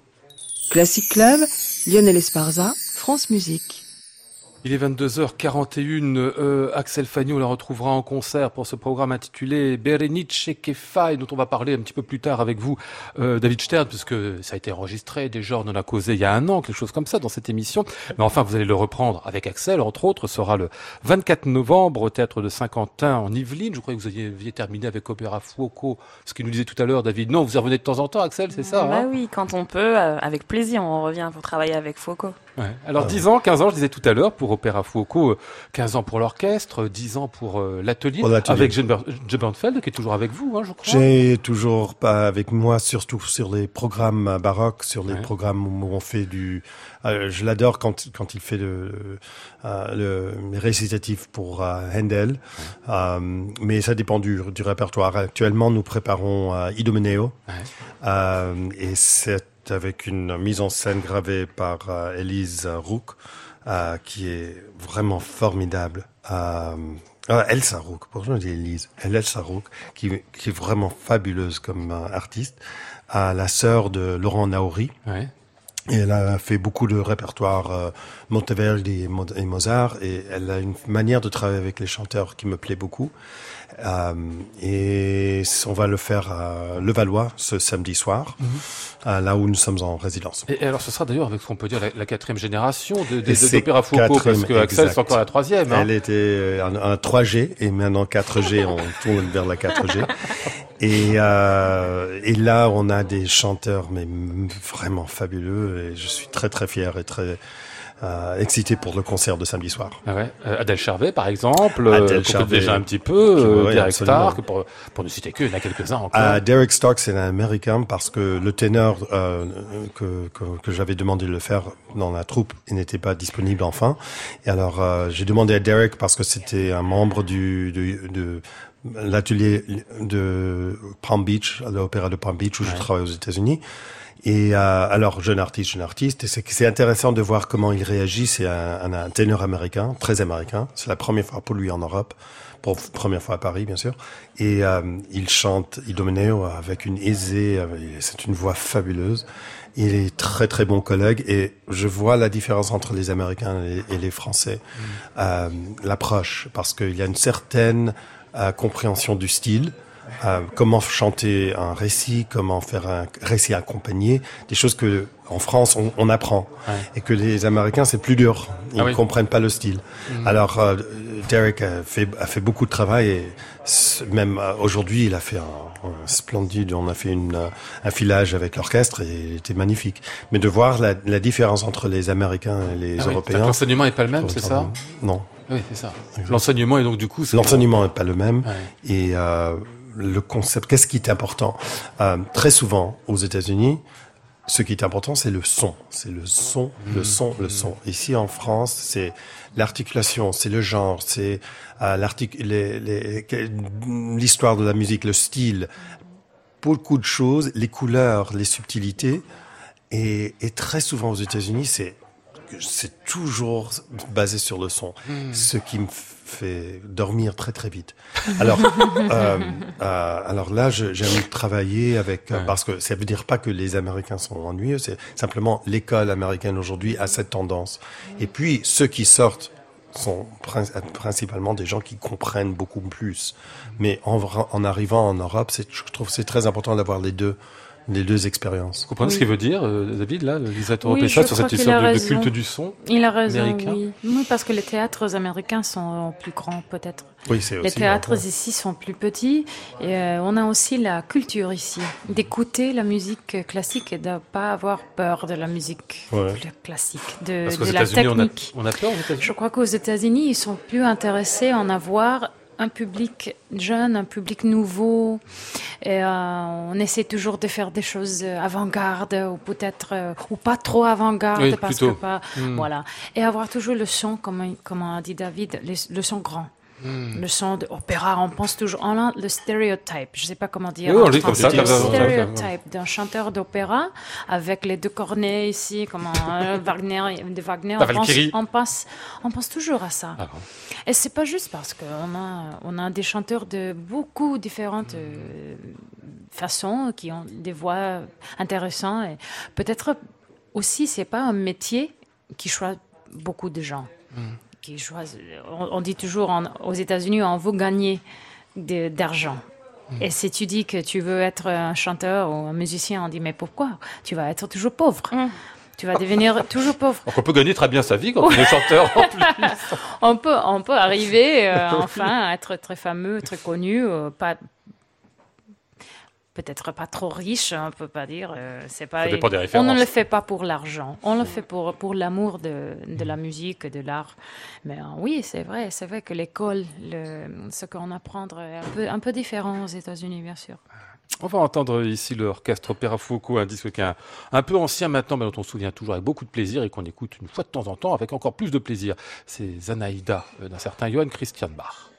Classic Club, Lionel Esparza, France Musique. Il est 22h41. Euh, Axel Fagnou la retrouvera en concert pour ce programme intitulé Berenice Kefai, dont on va parler un petit peu plus tard avec vous, euh, David Stern, puisque ça a été enregistré déjà, on en a causé il y a un an, quelque chose comme ça dans cette émission. Mais enfin, vous allez le reprendre avec Axel, entre autres, sera le 24 novembre au théâtre de Saint-Quentin en Yvelines. Je crois que vous aviez, terminé avec Opéra Fuoco, ce qu'il nous disait tout à l'heure, David. Non, vous y revenez de temps en temps, Axel, c'est ça Bah hein? oui, quand on peut, euh, avec plaisir, on revient pour travailler avec Foucault. Ouais. Alors 10 ans, 15 ans, je disais tout à l'heure, pour Opéra Fuoco, euh, 15 ans pour l'orchestre, 10 ans pour euh, l'atelier, Pour l'atelier. avec Jane Bernfeld, qui est toujours avec vous, hein, je crois. J'ai toujours pas avec moi, surtout sur les programmes euh, baroques, sur les Ouais. programmes où on fait du. euh, je l'adore quand quand il fait le, euh, récitatifs pour euh, Handel, Euh, mais ça dépend du, du répertoire. Actuellement, nous préparons euh, Idomeneo, euh, et c'est avec une mise en scène gravée par euh, Elise Rook, euh, qui est vraiment formidable. Euh, ah, Elsa Rook, pourquoi je dis Elise? Elsa Rook, qui, qui est vraiment fabuleuse comme euh, artiste, la sœur de Laurent Naori. Ouais. Et elle a fait beaucoup de répertoire euh, Monteverdi et, Mo- et Mozart, et elle a une manière de travailler avec les chanteurs qui me plaît beaucoup. Euh, et on va le faire à Levallois ce samedi soir, euh, là où nous sommes en résidence. Et, et alors, ce sera d'ailleurs avec ce qu'on peut dire la, la quatrième génération de, d'Opéra Fuoco, parce que Axel, c'est encore la troisième. Hein. Elle était euh, en 3G et maintenant 4G, on tourne vers la 4G. Et, euh, et là, on a des chanteurs mais vraiment fabuleux et je suis très très fier et très euh, excité pour le concert de samedi soir. Ah ouais. Euh, Adèle Charvet, par exemple, euh, Adèle Charvet. déjà un petit peu, euh, oui, Derek absolument. Stark, pour, pour ne citer que, il y en a quelques-uns encore. Euh, Derek Stark, c'est un Américain parce que le ténor euh, que, que, que j'avais demandé de le faire dans la troupe, n'était pas disponible enfin. Et alors, euh, j'ai demandé à Derek parce que c'était un membre du, du de l'atelier de Palm Beach, à l'opéra de Palm Beach où je travaille aux États-Unis. Et euh, alors, jeune artiste, jeune artiste, c'est intéressant de voir comment il réagit. C'est un, un, un ténor américain, très américain. C'est la première fois pour lui en Europe, pour première fois à Paris, bien sûr. Et euh, il chante Idomeneo avec une aisée, c'est une voix fabuleuse. Il est très très bon collègue et je vois la différence entre les Américains et, et les Français, euh, l'approche, parce qu'il y a une certaine euh, compréhension du style. Euh, comment chanter un récit, comment faire un récit accompagné, des choses que en France on, on apprend Ouais. et que les Américains c'est plus dur, ils Ah ne oui. comprennent pas le style. Alors euh, Derek a fait, a fait beaucoup de travail et même euh, aujourd'hui il a fait un, un splendide, on a fait une, un filage avec l'orchestre et il était magnifique. Mais de voir la, la différence entre les Américains et les Ah oui, Européens, L'enseignement est pas le même, c'est ça? Non, Oui, c'est ça. L'enseignement est donc du coup... L'enseignement n'est pas le même. Ouais. Et euh, le concept, qu'est-ce qui est important? Euh, Très souvent, aux États-Unis, ce qui est important, c'est le son. C'est le son, le son, le son. Ici, en France, c'est l'articulation, c'est le genre, c'est euh, l'histoire de la musique, le style. Beaucoup de choses, les couleurs, les subtilités. Et, et très souvent aux États-Unis, c'est c'est toujours basé sur le son, ce qui me fait dormir très très vite. Alors, euh, euh, alors là, j'aime travailler avec euh, Ouais. parce que ça veut dire pas que les Américains sont ennuyeux, c'est simplement l'école américaine aujourd'hui a cette tendance. Et puis ceux qui sortent sont prin- principalement des gens qui comprennent beaucoup plus. Mais en, en arrivant en Europe, je trouve que c'est très important d'avoir les deux les deux expériences. Vous comprenez ce Oui. qu'il veut dire, euh, David, là, Lisa Oui, Toropessa, je sur cette histoire de, culte du son Il a raison, Américain. oui. Oui, parce que les théâtres américains sont plus grands, peut-être. Oui, c'est Les aussi. théâtres ici sont plus petits. Et euh, on a aussi la culture ici, d'écouter la musique classique et de ne pas avoir peur de la musique Ouais. classique, de, Parce qu'aux de la États-Unis, on a, technique. on a peur aux États-Unis? Je crois qu'aux États-Unis, ils sont plus intéressés à en avoir un public jeune, un public nouveau. Et euh, on essaie toujours de faire des choses avant-garde ou peut-être euh, ou pas trop avant-garde Oui, parce plutôt. que pas Hmm. voilà. Et avoir toujours le son, comme comme a dit David, le, le son grand. Hmm. Le son d'opéra, on pense toujours on a le stéréotype, je sais pas comment dire. Oui, on en dit comme ça, comme ça, Le stéréotype d'un chanteur d'opéra avec les deux cornets ici, comme un Wagner, de Wagner. On, pense, on pense, on pense toujours à ça. Ah bon. Et c'est pas juste parce qu'on a, on a des chanteurs de beaucoup différentes euh, façons qui ont des voix intéressantes. Et peut-être aussi, c'est pas un métier qui choisit beaucoup de gens. On, on dit toujours en- aux États-Unis, on veut gagner de- d'argent. Et si tu dis que tu veux être un chanteur ou un musicien, on dit mais pourquoi? Tu vas être toujours pauvre. Tu vas devenir toujours pauvre. Donc on peut gagner très bien sa vie quand on est chanteur en plus. On peut, on peut arriver euh, enfin à être très fameux, très connu, euh, pas peut-être pas trop riche, on peut pas dire. euh, c'est pas. Ça dépend des on ne le fait pas pour l'argent. On le fait pour pour l'amour de, de la musique, de l'art. Mais euh, oui, c'est vrai, c'est vrai que l'école, le, ce qu'on apprend est un peu un peu différent aux États-Unis, bien sûr. On va entendre ici l'orchestre Opéra Foucault, un disque qui est un, un peu ancien maintenant, mais dont on se souvient toujours avec beaucoup de plaisir et qu'on écoute une fois de temps en temps avec encore plus de plaisir. C'est Zanaïda euh, d'un certain Johann Christian Bach.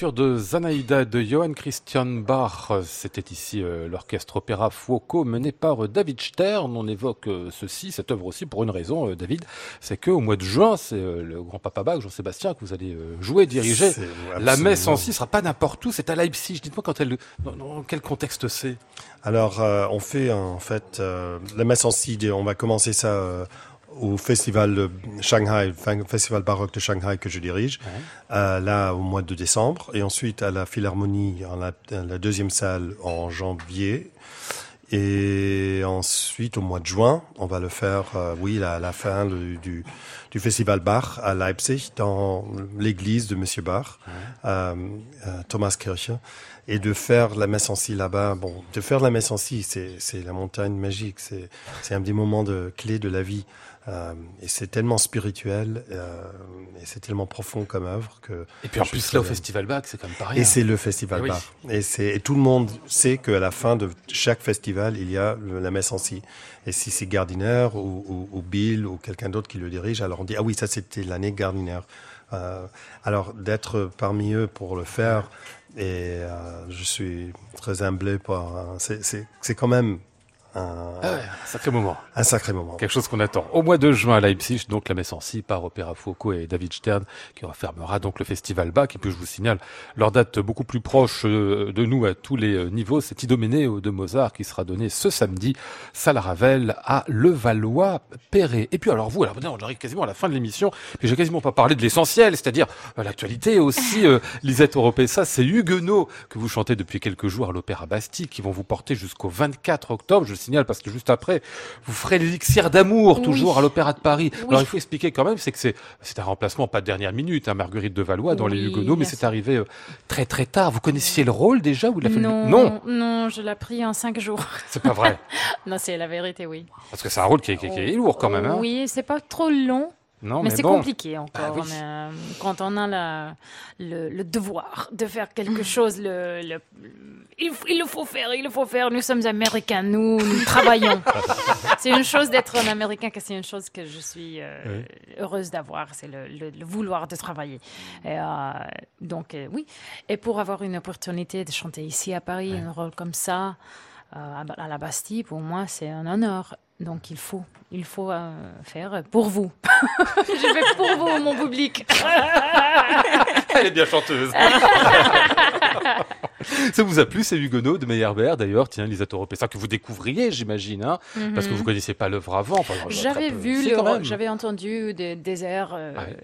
De Zanaïda de Johann Christian Bach, c'était ici euh, l'orchestre opéra Fuoco mené par euh, David Stern. On évoque euh, ceci, cette œuvre aussi pour une raison, David, c'est qu'au mois de juin, c'est le grand-papa Bach, Jean-Sébastien, que vous allez jouer, diriger. La messe en absolument. si sera pas n'importe où, c'est à Leipzig. Dites-moi quand elle, dans, dans quel contexte c'est? Alors, on fait en fait la messe en si, on va commencer ça au festival de Shanghai, festival baroque de Shanghai que je dirige, euh, là au mois de décembre, et ensuite à la Philharmonie, en la, deuxième salle en janvier. Et ensuite, au mois de juin, on va le faire, euh, oui, à la fin le- du, du festival Bach à Leipzig, dans l'église de Monsieur Bach, euh, euh, Thomas Kirche, et de faire la messe en si là-bas. Bon, de faire la messe en si, c'est la montagne magique, c'est c'est un des moments de clé de la vie. Euh, et c'est tellement spirituel euh, et c'est tellement profond comme œuvre que. Et puis en plus là au festival Bach, c'est quand même rien. et c'est le festival Eh oui. Bach. Et, c'est, et tout le monde sait qu'à la fin de chaque festival, il y a la messe en si. Et si c'est Gardiner ou, ou, ou Bill ou quelqu'un d'autre qui le dirige, alors on dit, ah oui, ça c'était l'année Gardiner. Euh, alors d'être parmi eux pour le faire, et je suis très humblé par... c'est, c'est, c'est quand même un, Ah ouais, sacré moment. un sacré moment. Quelque chose qu'on attend. Au mois de juin à Leipzig, donc la messe en si par Opéra Foucault et David Stern, qui refermera donc le festival Bach. Et puis je vous signale leur date beaucoup plus proche euh, de nous à tous les euh, niveaux. C'est Idoménée de Mozart qui sera donné ce samedi, salle Ravel à Levallois-Perret. Et puis alors vous, alors on arrive quasiment à la fin de l'émission, puis j'ai quasiment pas parlé de l'essentiel, c'est-à-dire euh, l'actualité aussi. euh, Lisette Oropesa, c'est Huguenot que vous chantez depuis quelques jours à l'Opéra Bastille, qui vont vous porter jusqu'au 24 octobre. Je signale parce que juste après, vous ferez l'élixir d'amour, Oui. toujours à l'Opéra de Paris. Oui. Alors il faut expliquer quand même, c'est que c'est c'est un remplacement pas de dernière minute, hein, Marguerite de Valois dans les Huguenots, mais c'est arrivé euh, très très tard. Vous connaissiez le rôle déjà ou il a fallu Non, non, non, je l'ai pris en cinq jours. c'est pas vrai, non, c'est la vérité, oui. parce que c'est un rôle qui est, qui est- qui est lourd quand même. Hein. Oui, c'est pas trop long, Non, mais, mais, c'est bon. compliqué encore. Ah oui. Mais, euh, quand on a la, le, le devoir de faire quelque chose, le, le- il, il le faut faire, il le faut faire. Nous sommes américains, nous, nous travaillons. c'est une chose d'être un américain, que c'est une chose que je suis euh, heureuse d'avoir, c'est le, vouloir de travailler. Et, euh, donc, oui. Et pour avoir une opportunité de chanter ici à Paris, un rôle comme ça, à la Bastille, pour moi, c'est un honneur. Donc, il faut, il faut euh, faire pour vous. je fais pour vous, mon public. Elle est bien chanteuse. Ça vous a plu, ces Huguenots de Meyerbeer, d'ailleurs, tiens, Lisa Toropessa, que vous découvriez, j'imagine, hein, parce que vous connaissiez pas l'œuvre avant. Enfin, J'avais vu, j'avais entendu des, des airs euh, Ouais.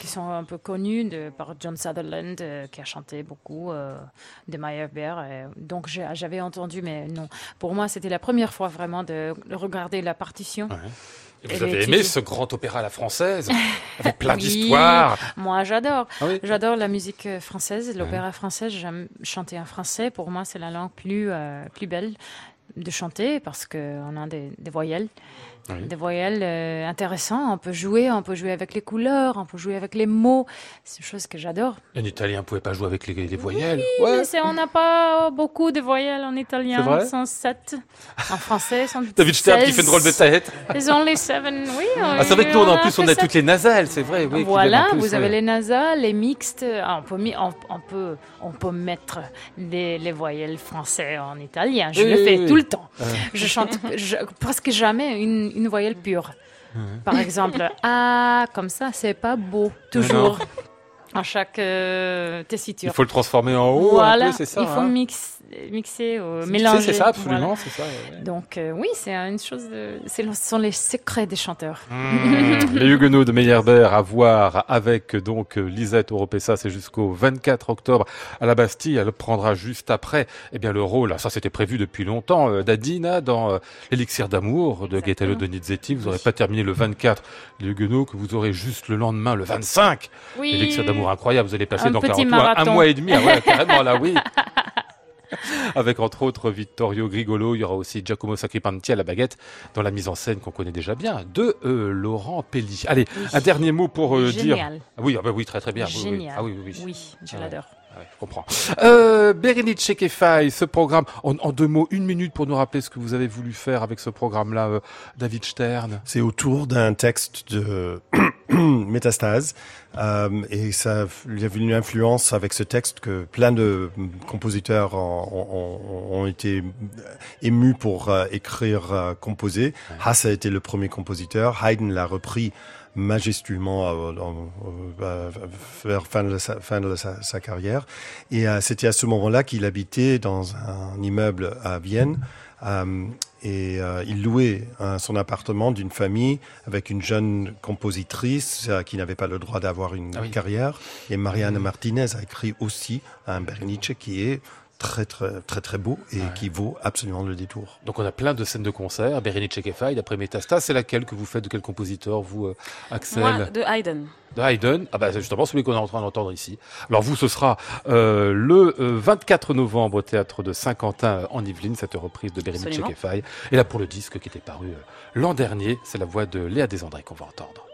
qui sont un peu connus de, par John Sutherland, euh, qui a chanté beaucoup euh, de Meyerbeer. donc j'avais entendu, mais non. Pour moi, c'était la première fois vraiment de regarder la partition. Ouais. Et vous avez aimé ce grand opéra à la française, avec plein Oui. d'histoires. Moi, j'adore. Ah oui J'adore la musique euh, française, l'opéra français. J'aime chanter en français. Pour moi, c'est la langue plus, euh, plus belle de chanter parce qu'on a des, des voyelles. Oui. Des voyelles euh, intéressantes. On peut jouer, on peut jouer avec les couleurs, on peut jouer avec les mots. C'est une chose que j'adore. Un Italien ne pouvait pas jouer avec les, les voyelles. Mais c'est- on n'a pas beaucoup de voyelles en C'est italien. vrai? Ils sont sept. En français, ils sont David Stern qui 16. fait une drôle de tête. Ils ont les seven, oui. Ah, c'est vrai que nous, en plus, on a toutes les nasales, c'est vrai. Oui, voilà, en plus, vous avez ouais. les nasales, les mixtes. Ah, on, peut, mi- on, on peut, on peut mettre les, les voyelles français en italien. Je Oui, le oui, fais oui. tout le temps. Je chante je- presque jamais une, une voyelle pure. Par exemple, ah, comme ça, c'est pas beau. Toujours. En chaque euh, tessiture. Il faut le transformer en haut, voilà, c'est ça il faut hein mix- mixer, C'est- mélanger. C'est ça, absolument, voilà. c'est ça. ouais. Donc euh, oui, c'est une chose. de- Ce sont les secrets des chanteurs. Mmh. les Huguenots de Meyerbeer à voir avec donc Lisette Oropessa, c'est jusqu'au 24 octobre à la Bastille. Elle prendra juste après eh bien le rôle, ça c'était prévu depuis longtemps, euh, d'Adina dans euh, l'élixir d'amour de Gaetano Donizetti. Vous n'aurez pas terminé le 24, les Huguenots, que vous aurez juste le lendemain, le 25. Oui. L'élixir d'amour incroyable, vous allez passer Un donc petit un, un mois et demi, ah ouais, carrément là, oui. Avec entre autres Vittorio Grigolo, il y aura aussi Giacomo Sacripanti à la baguette dans la mise en scène qu'on connaît déjà bien de euh, Laurent Pelli. Allez, un dernier mot pour euh, dire. Génial. Ah oui, ah bah oui, très très bien. oui, oui. Génial. Ah oui, oui, oui. Oui, je Ah ouais. l'adore. Ouais, je comprends. Euh, Berenice Kefai, ce programme, en, en deux mots, une minute pour nous rappeler ce que vous avez voulu faire avec ce programme-là, euh, David Stern. C'est autour d'un texte de Métastase. Euh, et ça, il y avait une influence avec ce texte que plein de compositeurs ont, ont- ont été émus pour euh, écrire, euh, composer. Hasse a été le premier compositeur. Haydn l'a repris majestueusement vers fin de sa, fin de sa, sa carrière. Et c'était à ce moment-là qu'il habitait dans un immeuble à Vienne. Euh, et euh, il louait euh, son appartement d'une famille avec une jeune compositrice euh, qui n'avait pas le droit d'avoir une Ah oui. carrière. Et Marianne Martinez a écrit aussi un Berenice qui est très très très très beau et qui vaut absolument le détour. Donc on a plein de scènes de concert. Berenice Kefai, d'après Métastas, c'est laquelle que vous faites? De quel compositeur, vous, euh, Axel? Moi, de Haydn. de Haydn. Ah bah c'est justement celui qu'on est en train d'entendre ici. Alors vous, ce sera euh, le euh, 24 novembre au théâtre de Saint-Quentin euh, en Yvelines, cette reprise de Bérénice Absolument. Kefai. Et là pour le disque qui était paru euh, l'an dernier, c'est la voix de Léa Desandré qu'on va entendre.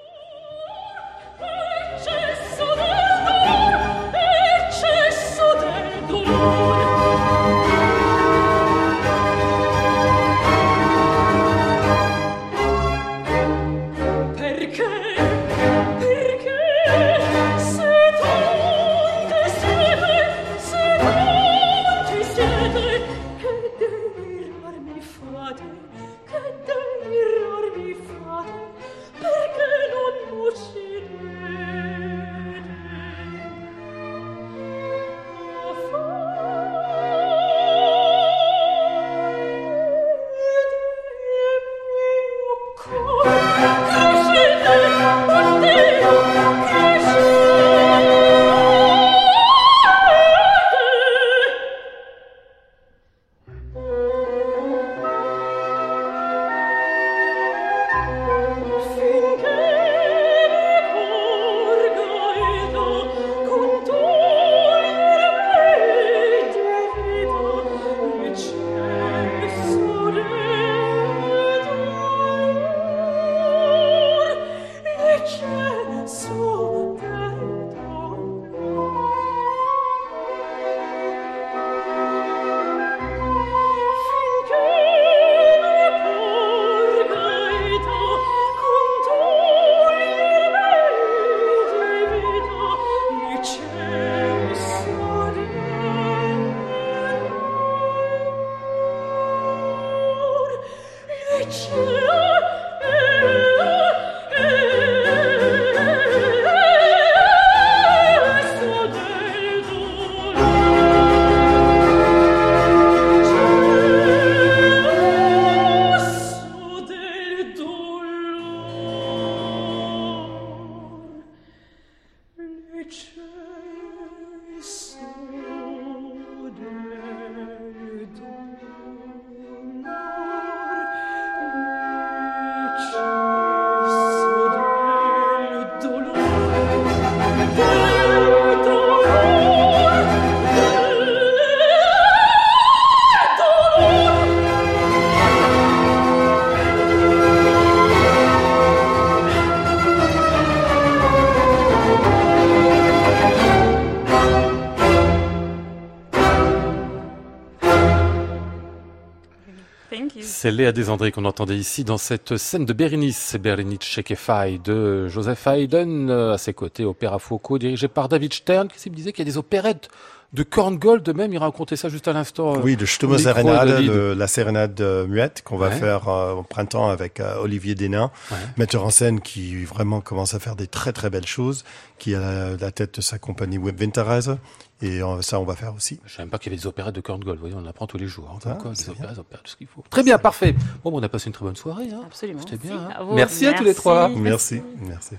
C'est Léa Desandré qu'on entendait ici dans cette scène de Berenice, Berenice Shekefai de Joseph Haydn, euh, à ses côtés, Opéra Foucault, dirigé par David Stern, qui me disait qu'il y a des opérettes de Korngold même, il racontait ça juste à l'instant. euh, Oui, de micro de Serenade, le- la sérénade euh, muette qu'on va Ouais. faire euh, au printemps avec euh, Olivier Desnains, Ouais. metteur en scène qui vraiment commence à faire des très très belles choses, qui a la, la tête de sa compagnie Web Winterreise. Et euh, ça, on va faire aussi. Je savais même pas qu'il y avait des opérettes de Korngold, vous voyez, on en apprend tous les jours. Hein, Ah, quoi, des opérettes, des opérettes, tout ce qu'il faut. Très bien, parfait. Bon, on a passé une très bonne soirée. Hein. Absolument. C'était bien. hein. à vous. Merci à tous les Merci. trois. Merci. Merci.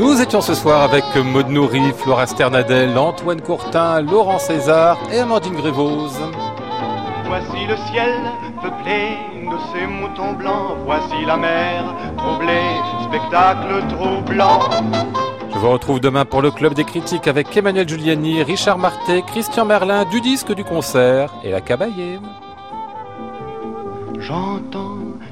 Nous étions ce soir avec Maud Nourri, Flora Sternadel, Antoine Courtin, Laurent César et Amandine Grévose. Voici le ciel peuplé de ces moutons blancs. Voici la mer troublée, spectacle troublant. Je vous retrouve demain pour le Club des critiques avec Emmanuel Giuliani, Richard Martet, Christian Merlin, du disque du concert et la Cabaye. J'entends